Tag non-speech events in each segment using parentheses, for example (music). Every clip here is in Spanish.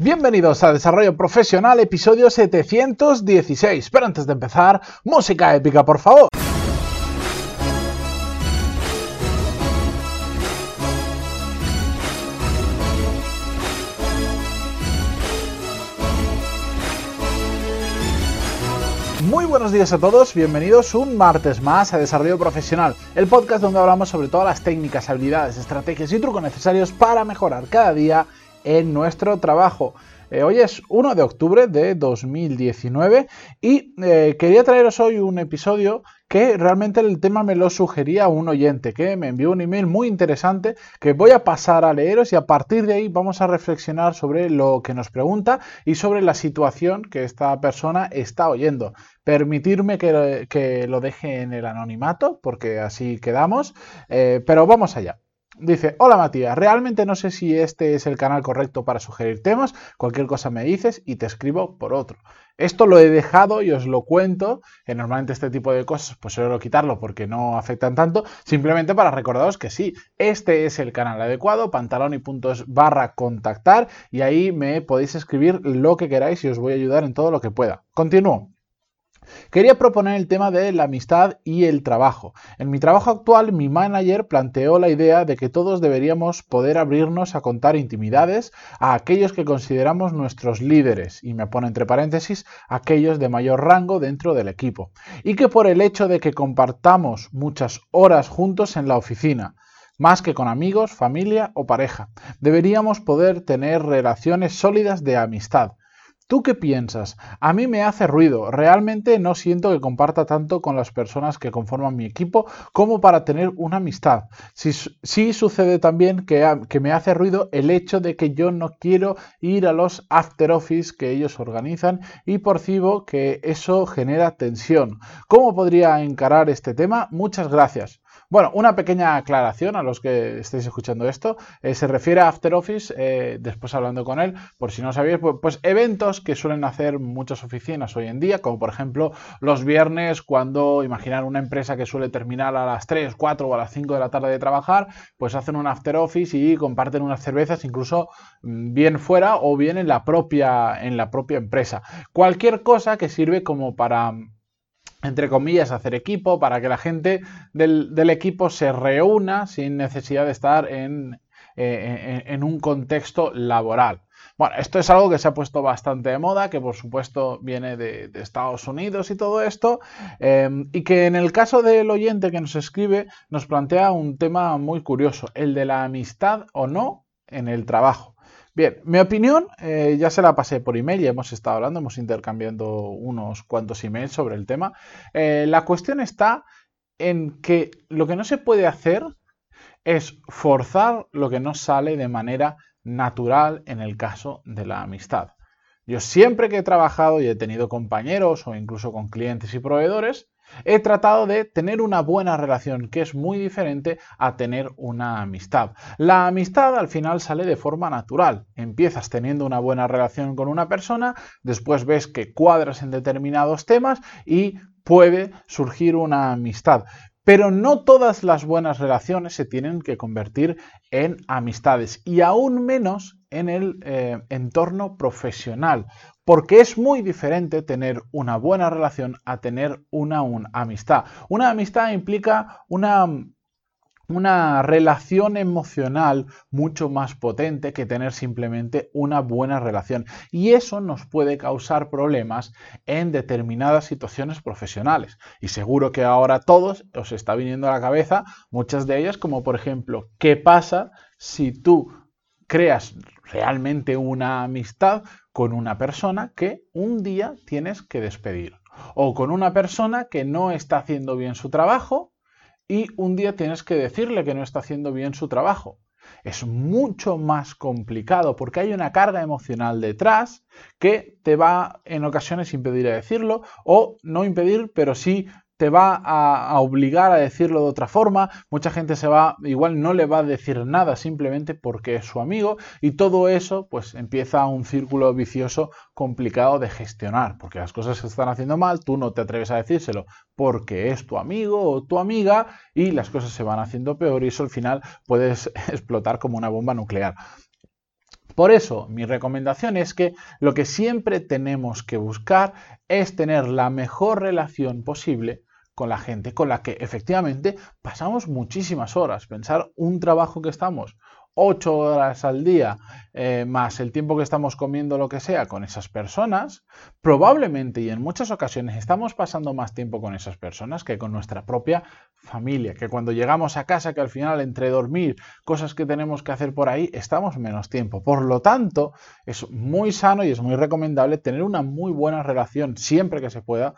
Bienvenidos a Desarrollo Profesional, episodio 716. Pero antes de empezar, música épica, por favor. Muy buenos días a todos, bienvenidos un martes más a Desarrollo Profesional, el podcast donde hablamos sobre todas las técnicas, habilidades, estrategias y trucos necesarios para mejorar cada día en nuestro trabajo. Eh, hoy es 1 de octubre de 2019 y eh, quería traeros hoy un episodio que realmente el tema me lo sugería un oyente que me envió un email muy interesante que voy a pasar a leeros y a partir de ahí vamos a reflexionar sobre lo que nos pregunta y sobre la situación que esta persona está oyendo. Permitirme que, lo deje en el anonimato porque así quedamos, eh, pero vamos allá. Dice, hola Matías, realmente no sé si este es el canal correcto para sugerir temas, cualquier cosa me dices y te escribo por otro. Esto lo he dejado y os lo cuento, que normalmente este tipo de cosas pues suelo quitarlo porque no afectan tanto, simplemente para recordaros que sí, este es el canal adecuado, puntos barra contactar y ahí me podéis escribir lo que queráis y os voy a ayudar en todo lo que pueda. Continúo. Quería proponer el tema de la amistad y el trabajo. En mi trabajo actual, mi manager planteó la idea de que todos deberíamos poder abrirnos a contar intimidades a aquellos que consideramos nuestros líderes, y me pone entre paréntesis, aquellos de mayor rango dentro del equipo, y que por el hecho de que compartamos muchas horas juntos en la oficina, más que con amigos, familia o pareja. Deberíamos poder tener relaciones sólidas de amistad, ¿Tú qué piensas? A mí me hace ruido. Realmente no siento que comparta tanto con las personas que conforman mi equipo como para tener una amistad. Sí, sucede también que, que, me hace ruido el hecho de que yo no quiero ir a los after office que ellos organizan y percibo que eso genera tensión. ¿Cómo podría encarar este tema? Muchas gracias. Bueno, una pequeña aclaración a los que estéis escuchando esto. Eh, se refiere a After Office, eh, después hablando con él, por si no sabéis, pues, pues, eventos que suelen hacer muchas oficinas hoy en día, como por ejemplo los viernes cuando, imaginar una empresa que suele terminar a las 3, 4 o a las 5 de la tarde de trabajar, pues hacen un After Office y comparten unas cervezas incluso mm, bien fuera o bien en la propia, en la propia empresa. Cualquier cosa que sirve como para entre comillas, hacer equipo para que la gente del, equipo se reúna sin necesidad de estar en, eh, en, un contexto laboral. Bueno, esto es algo que se ha puesto bastante de moda, que por supuesto viene de, Estados Unidos y todo esto, em, y que en el caso del oyente que nos escribe nos plantea un tema muy curioso, el de la amistad o no en el trabajo. Bien, mi opinión eh, ya se la pasé por email, ya hemos estado hablando, hemos intercambiando unos cuantos emails sobre el tema. Eh, la cuestión está en que lo que no se puede hacer es forzar lo que no sale de manera natural en el caso de la amistad. Yo siempre que he trabajado y he tenido compañeros o incluso con clientes y proveedores, He tratado de tener una buena relación, que es muy diferente a tener una amistad. La amistad al final sale de forma natural. Empiezas teniendo una buena relación con una persona, después ves que cuadras en determinados temas y puede surgir una amistad. Pero no todas las buenas relaciones se tienen que convertir en amistades y aún menos en el eh, entorno profesional, porque es muy diferente tener una buena relación a tener una, amistad. Una amistad implica una, una relación emocional mucho más potente que tener simplemente una buena relación. Y eso nos puede causar problemas en determinadas situaciones profesionales. Y seguro que ahora todos os está viniendo a la cabeza muchas de ellas, como por ejemplo, ¿qué pasa si tú creas realmente una amistad con una persona que un día tienes que despedir o con una persona que no está haciendo bien su trabajo y un día tienes que decirle que no está haciendo bien su trabajo. Es mucho más complicado porque hay una carga emocional detrás que te va en ocasiones impedir decirlo o no impedir, pero sí te va a, obligar a decirlo de otra forma, mucha gente se va, igual no le va a decir nada simplemente porque es su amigo y todo eso pues empieza un círculo vicioso complicado de gestionar, porque las cosas se están haciendo mal, tú no te atreves a decírselo porque es tu amigo o tu amiga y las cosas se van haciendo peor y eso al final puedes (laughs) explotar como una bomba nuclear. Por eso, mi recomendación es que lo que siempre tenemos que buscar es tener la mejor relación posible con la gente con la que efectivamente pasamos muchísimas horas. Pensar un trabajo que estamos ocho horas al día eh, más el tiempo que estamos comiendo lo que sea con esas personas, probablemente y en muchas ocasiones estamos pasando más tiempo con esas personas que con nuestra propia familia, que cuando llegamos a casa, que al final entre dormir, cosas que tenemos que hacer por ahí, estamos menos tiempo. Por lo tanto, es muy sano y es muy recomendable tener una muy buena relación siempre que se pueda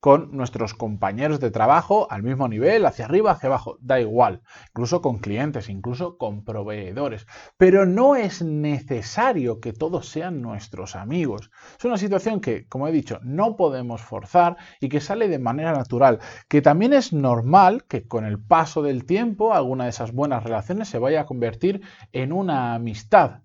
con nuestros compañeros de trabajo al mismo nivel, hacia arriba, hacia abajo, da igual, incluso con clientes, incluso con proveedores. Pero no es necesario que todos sean nuestros amigos. Es una situación que, como he dicho, no podemos forzar y que sale de manera natural, que también es normal que con el paso del tiempo alguna de esas buenas relaciones se vaya a convertir en una amistad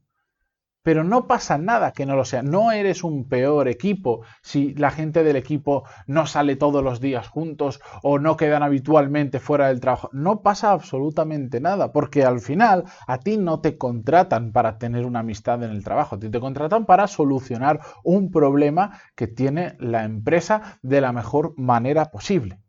pero no pasa nada que no lo sea. No eres un peor equipo si la gente del equipo no sale todos los días juntos o no quedan habitualmente fuera del trabajo. No pasa absolutamente nada, porque al final a ti no te contratan para tener una amistad en el trabajo, te contratan para solucionar un problema que tiene la empresa de la mejor manera posible.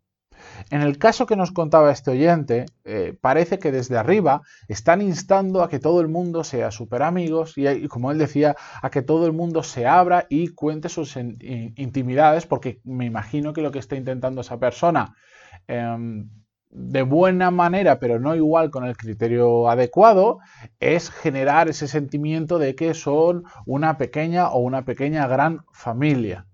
En el caso que nos contaba este oyente, eh, parece que desde arriba están instando a que todo el mundo sea súper amigos y, como él decía, a que todo el mundo se abra y cuente sus intimidades, porque me imagino que lo que está intentando esa persona em, de buena manera, pero no igual con el criterio adecuado, es generar ese sentimiento de que son una pequeña o una pequeña gran familia.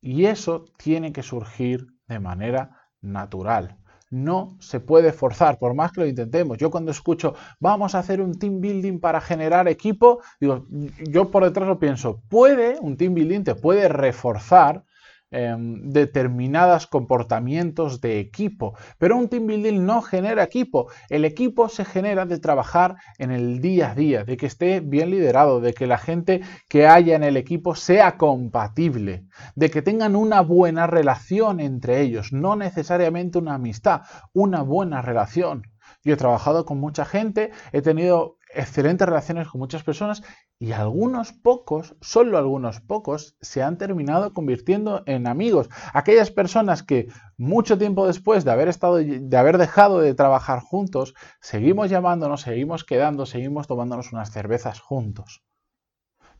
Y eso tiene que surgir de manera natural. No se puede forzar, por más que lo intentemos. Yo cuando escucho, vamos a hacer un team building para generar equipo, digo, yo por detrás lo pienso, puede, un team building te puede reforzar Em, determinados comportamientos de equipo. Pero un team building no genera equipo. El equipo se genera de trabajar en el día a día, de que esté bien liderado, de que la gente que haya en el equipo sea compatible, de que tengan una buena relación entre ellos, no necesariamente una amistad, una buena relación. Yo he trabajado con mucha gente, he tenido excelentes relaciones con muchas personas y algunos pocos, solo algunos pocos, se han terminado convirtiendo en amigos. Aquellas personas que mucho tiempo después de haber estado, de haber dejado de trabajar juntos, seguimos llamándonos, seguimos quedando, seguimos tomándonos unas cervezas juntos.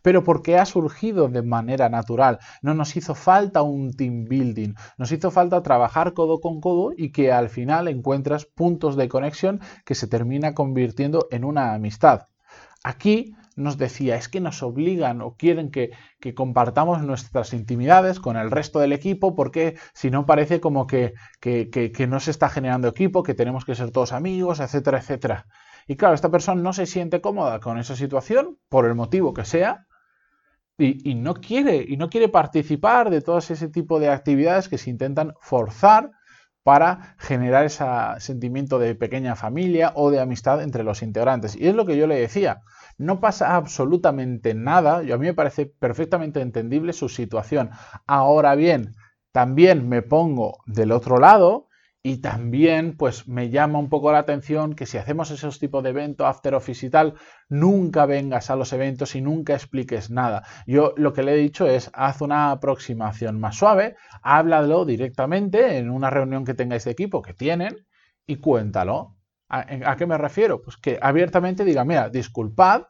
Pero porque ha surgido de manera natural. No nos hizo falta un team building, nos hizo falta trabajar codo con codo y que al final encuentras puntos de conexión que se termina convirtiendo en una amistad. Aquí nos decía, es que nos obligan o quieren que, compartamos nuestras intimidades con el resto del equipo porque si no parece como que, no se está generando equipo, que tenemos que ser todos amigos, etcétera, etcétera. Y claro, esta persona no se siente cómoda con esa situación, por el motivo que sea, y, y, no quiere, y no quiere participar de todo ese tipo de actividades que se intentan forzar para generar ese sentimiento de pequeña familia o de amistad entre los integrantes. Y es lo que yo le decía, no pasa absolutamente nada, yo a mí me parece perfectamente entendible su situación. Ahora bien, también me pongo del otro lado y también, pues me llama un poco la atención que si hacemos esos tipos de eventos, after office y tal, nunca vengas a los eventos y nunca expliques nada. Yo lo que le he dicho es, haz una aproximación más suave, háblalo directamente en una reunión que tengáis de equipo, que tienen, y cuéntalo. ¿A, qué me refiero? Pues que abiertamente diga, mira, disculpad,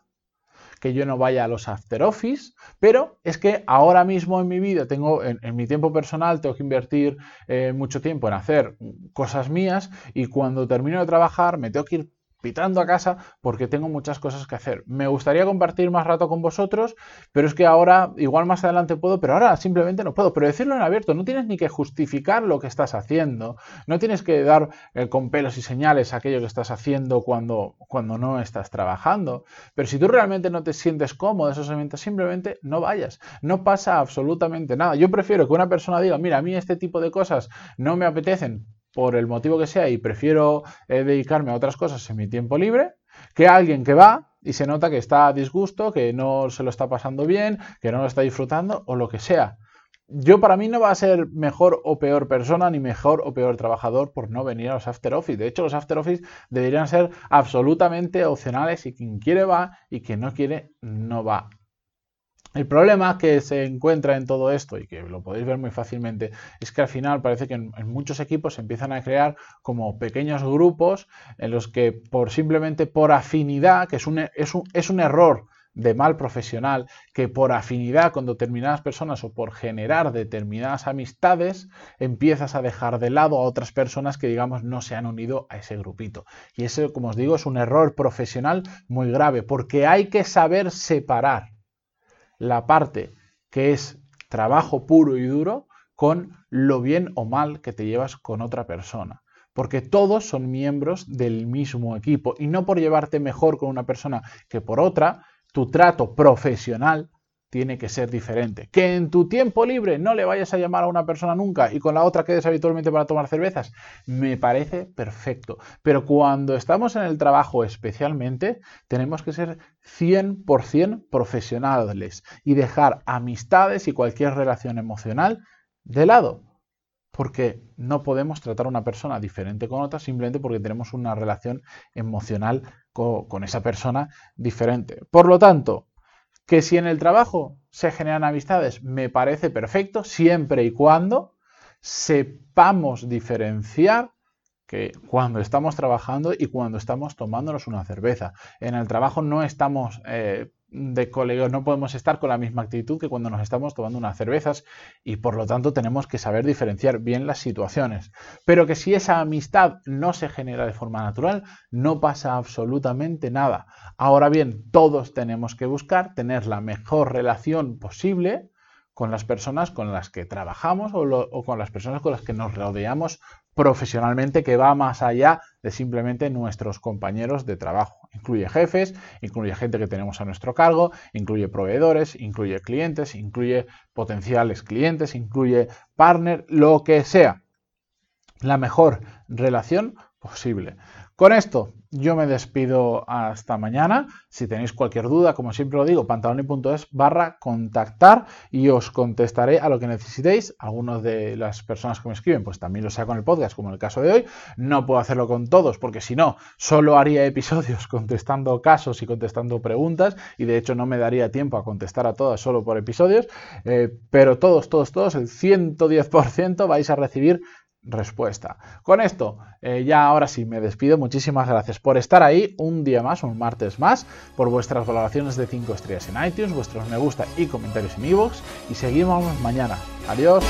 que yo no vaya a los after office, pero es que ahora mismo en mi vida tengo, en, mi tiempo personal, tengo que invertir eh, mucho tiempo en hacer cosas mías y cuando termino de trabajar me tengo que ir pitando a casa porque tengo muchas cosas que hacer. Me gustaría compartir más rato con vosotros, pero es que ahora, igual más adelante puedo, pero ahora simplemente no puedo. Pero decirlo en abierto, no tienes ni que justificar lo que estás haciendo, no tienes que dar eh, con pelos y señales aquello que estás haciendo cuando, cuando no estás trabajando. Pero si tú realmente no te sientes cómodo esos eventos, simplemente no vayas. No pasa absolutamente nada. Yo prefiero que una persona diga, mira, a mí este tipo de cosas no me apetecen, por el motivo que sea y prefiero eh, dedicarme a otras cosas en mi tiempo libre, que alguien que va y se nota que está a disgusto, que no se lo está pasando bien, que no lo está disfrutando o lo que sea. yo para mí no va a ser mejor o peor persona ni mejor o peor trabajador por no venir a los After Office. De hecho, los After Office deberían ser absolutamente opcionales y quien quiere va y quien no quiere no va. El problema que se encuentra en todo esto y que lo podéis ver muy fácilmente es que al final parece que en, muchos equipos se empiezan a crear como pequeños grupos en los que por simplemente por afinidad, que es un, es un, es un error de mal profesional que por afinidad con determinadas personas o por generar determinadas amistades empiezas a dejar de lado a otras personas que digamos no se han unido a ese grupito. Y eso, como os digo, es un error profesional muy grave porque hay que saber separar la parte que es trabajo puro y duro con lo bien o mal que te llevas con otra persona. Porque todos son miembros del mismo equipo. Y no por llevarte mejor con una persona que por otra tu trato profesional tiene que ser diferente. Que en tu tiempo libre no le vayas a llamar a una persona nunca y con la otra quedes habitualmente para tomar cervezas, me parece perfecto. Pero cuando estamos en el trabajo especialmente, tenemos que ser 100% profesionales y dejar amistades y cualquier relación emocional de lado. Porque no podemos tratar a una persona diferente con otra simplemente porque tenemos una relación emocional con, esa persona diferente. Por lo tanto, que si en el trabajo se generan amistades, me parece perfecto, siempre y cuando sepamos diferenciar que cuando estamos trabajando y cuando estamos tomándonos una cerveza. En el trabajo no estamos eh, de colegas no podemos estar con la misma actitud que cuando nos estamos tomando unas cervezas y por lo tanto tenemos que saber diferenciar bien las situaciones. Pero que si esa amistad no se genera de forma natural, no pasa absolutamente nada. Ahora bien, todos tenemos que buscar tener la mejor relación posible con las personas con las que trabajamos o, con las personas con las que nos rodeamos profesionalmente que va más allá de simplemente nuestros compañeros de trabajo. Incluye jefes, incluye gente que tenemos a nuestro cargo, incluye proveedores, incluye clientes, incluye potenciales clientes, incluye partner, lo que sea. La mejor relación posible. Con esto yo me despido hasta mañana. Si tenéis cualquier duda, como siempre lo digo, pantaloni.es barra contactar y os contestaré a lo que necesitéis. Algunos de las personas que me escriben, pues también lo saco en el podcast, como en el caso de hoy. No puedo hacerlo con todos, porque si no, solo haría episodios (laughs) contestando casos y contestando preguntas, y de hecho no me daría tiempo a contestar a todas solo por episodios. Eh, pero todos, todos, todos, el 110% vais a recibir respuesta. Con esto, eh, ya ahora sí me despido. Muchísimas gracias por estar ahí un día más, un martes más, por vuestras valoraciones de 5 estrellas en iTunes, vuestros me gusta y comentarios en iVoox. Y seguimos mañana. Adiós.